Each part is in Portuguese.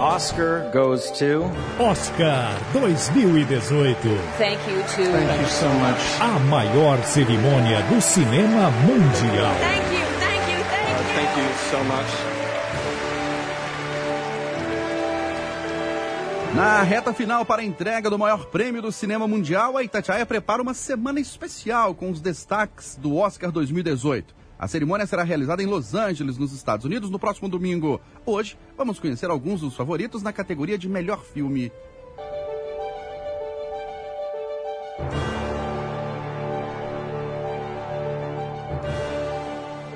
Oscar goes to Oscar 2018. Thank you to Thank you so much. A maior cerimônia do cinema mundial. Thank you, thank you, thank you. Thank you so much. Na reta final para a entrega do maior prêmio do cinema mundial, a Itatiaia prepara uma semana especial com os destaques do Oscar 2018. A cerimônia será realizada em Los Angeles, nos Estados Unidos, no próximo domingo. Hoje, vamos conhecer alguns dos favoritos na categoria de melhor filme.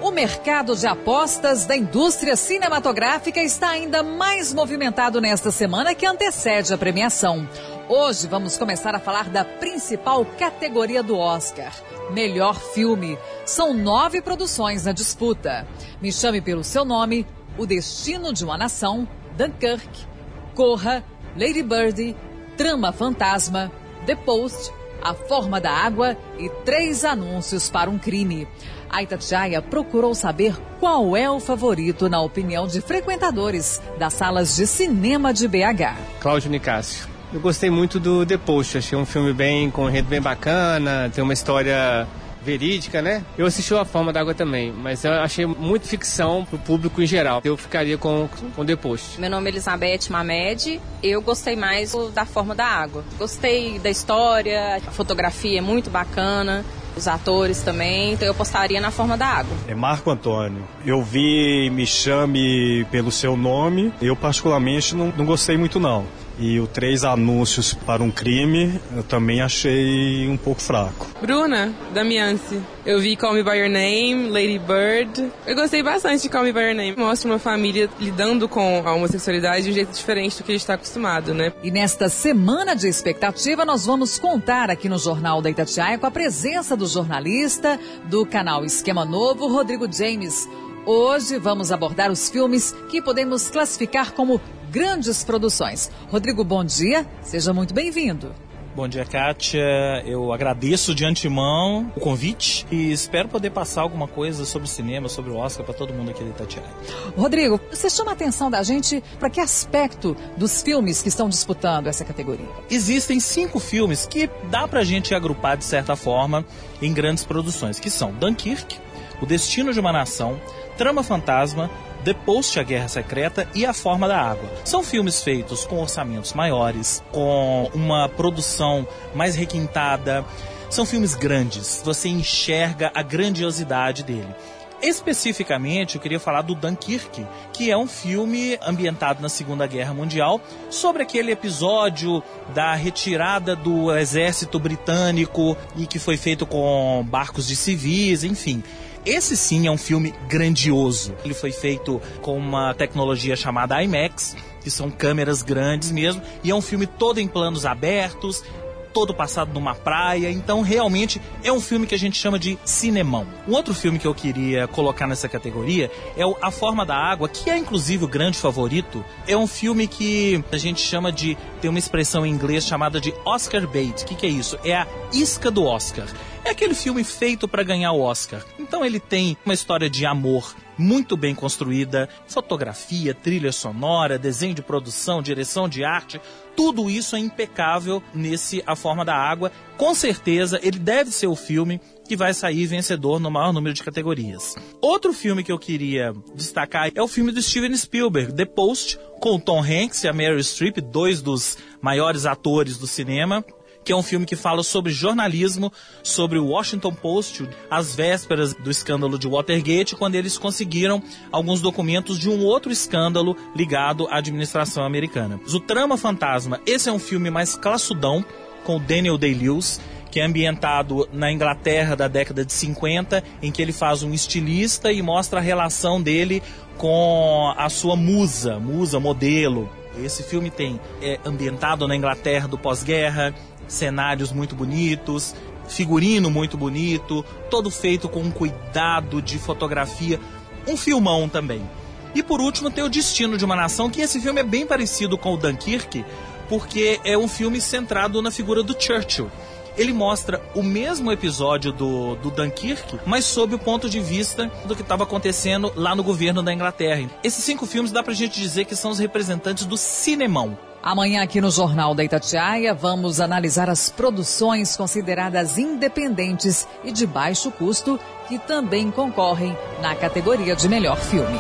O mercado de apostas da indústria cinematográfica está ainda mais movimentado nesta semana que antecede a premiação. Hoje vamos começar a falar da principal categoria do Oscar, melhor filme. São nove produções na disputa. Me chame pelo seu nome: O Destino de uma Nação, Dunkirk, Corra, Lady Bird, Trama Fantasma, The Post, A Forma da Água e Três Anúncios para um Crime. A Itatiaia procurou saber qual é o favorito na opinião de frequentadores das salas de cinema de BH. Cláudio Nicásio. Eu gostei muito do The Post, achei um filme bem com um enredo bem bacana, tem uma história verídica, né? Eu assisti A Forma d'Água também, mas eu achei muito ficção pro público em geral. Eu ficaria com, com The Post. Meu nome é Elizabeth Mamed. Eu gostei mais da Forma da Água. Gostei da história, a fotografia é muito bacana os atores também, então eu postaria na forma da água. É Marco Antônio. Eu vi Me Chame pelo seu nome. Eu, particularmente, não, não gostei muito, não. E o Três Anúncios para um Crime eu também achei um pouco fraco. Bruna Damianci. Eu vi Call Me By Your Name, Lady Bird. Eu gostei bastante de Call Me By Your Name. Mostra uma família lidando com a homossexualidade de um jeito diferente do que a gente está acostumado, né? E nesta semana de expectativa, nós vamos contar aqui no Jornal da Itatiaia com a presença do jornalista do canal Esquema Novo, Rodrigo James. Hoje vamos abordar os filmes que podemos classificar como grandes produções. Rodrigo, bom dia, seja muito bem-vindo. Bom dia, Kátia. Eu agradeço de antemão o convite e espero poder passar alguma coisa sobre cinema, sobre o Oscar para todo mundo aqui da Itatiaia. Rodrigo, você chama a atenção da gente para que aspecto dos filmes que estão disputando essa categoria? Existem cinco filmes que dá pra gente agrupar de certa forma em grandes produções, que são Dunkirk, O Destino de uma Nação, Trama Fantasma, The Post, A Guerra Secreta e A Forma da Água. São filmes feitos com orçamentos maiores, com uma produção mais requintada. São filmes grandes, você enxerga a grandiosidade dele. Especificamente, eu queria falar do Dunkirk, que é um filme ambientado na Segunda Guerra Mundial, sobre aquele episódio da retirada do exército britânico e que foi feito com barcos de civis, enfim. Esse sim é um filme grandioso. Ele foi feito com uma tecnologia chamada IMAX, que são câmeras grandes mesmo, e é um filme todo em planos abertos, todo passado numa praia, então realmente é um filme que a gente chama de cinemão. Um outro filme que eu queria colocar nessa categoria é o A Forma da Água, que é inclusive o grande favorito. É um filme que a gente chama de tem uma expressão em inglês chamada de Oscar bait. O que, que é isso? É a isca do Oscar. É aquele filme feito para ganhar o Oscar. Então ele tem uma história de amor muito bem construída, fotografia, trilha sonora, desenho de produção, direção de arte, tudo isso é impecável nesse A Forma da Água. Com certeza ele deve ser o filme que vai sair vencedor no maior número de categorias. Outro filme que eu queria destacar é o filme do Steven Spielberg, The Post, com Tom Hanks e a Meryl Streep, dois dos maiores atores do cinema que é um filme que fala sobre jornalismo, sobre o Washington Post, às vésperas do escândalo de Watergate, quando eles conseguiram alguns documentos de um outro escândalo ligado à administração americana. O Trama Fantasma, esse é um filme mais classudão, com o Daniel Day-Lewis, que é ambientado na Inglaterra da década de 50, em que ele faz um estilista e mostra a relação dele com a sua musa, musa modelo. Esse filme tem é ambientado na Inglaterra do pós-guerra, cenários muito bonitos, figurino muito bonito, todo feito com um cuidado de fotografia, um filmão também. E por último tem o Destino de uma Nação, que esse filme é bem parecido com o Dunkirk, porque é um filme centrado na figura do Churchill. Ele mostra o mesmo episódio do, do Dunkirk, mas sob o ponto de vista do que estava acontecendo lá no governo da Inglaterra. Esses cinco filmes dá pra gente dizer que são os representantes do cinemão. Amanhã aqui no Jornal da Itatiaia vamos analisar as produções consideradas independentes e de baixo custo que também concorrem na categoria de melhor filme.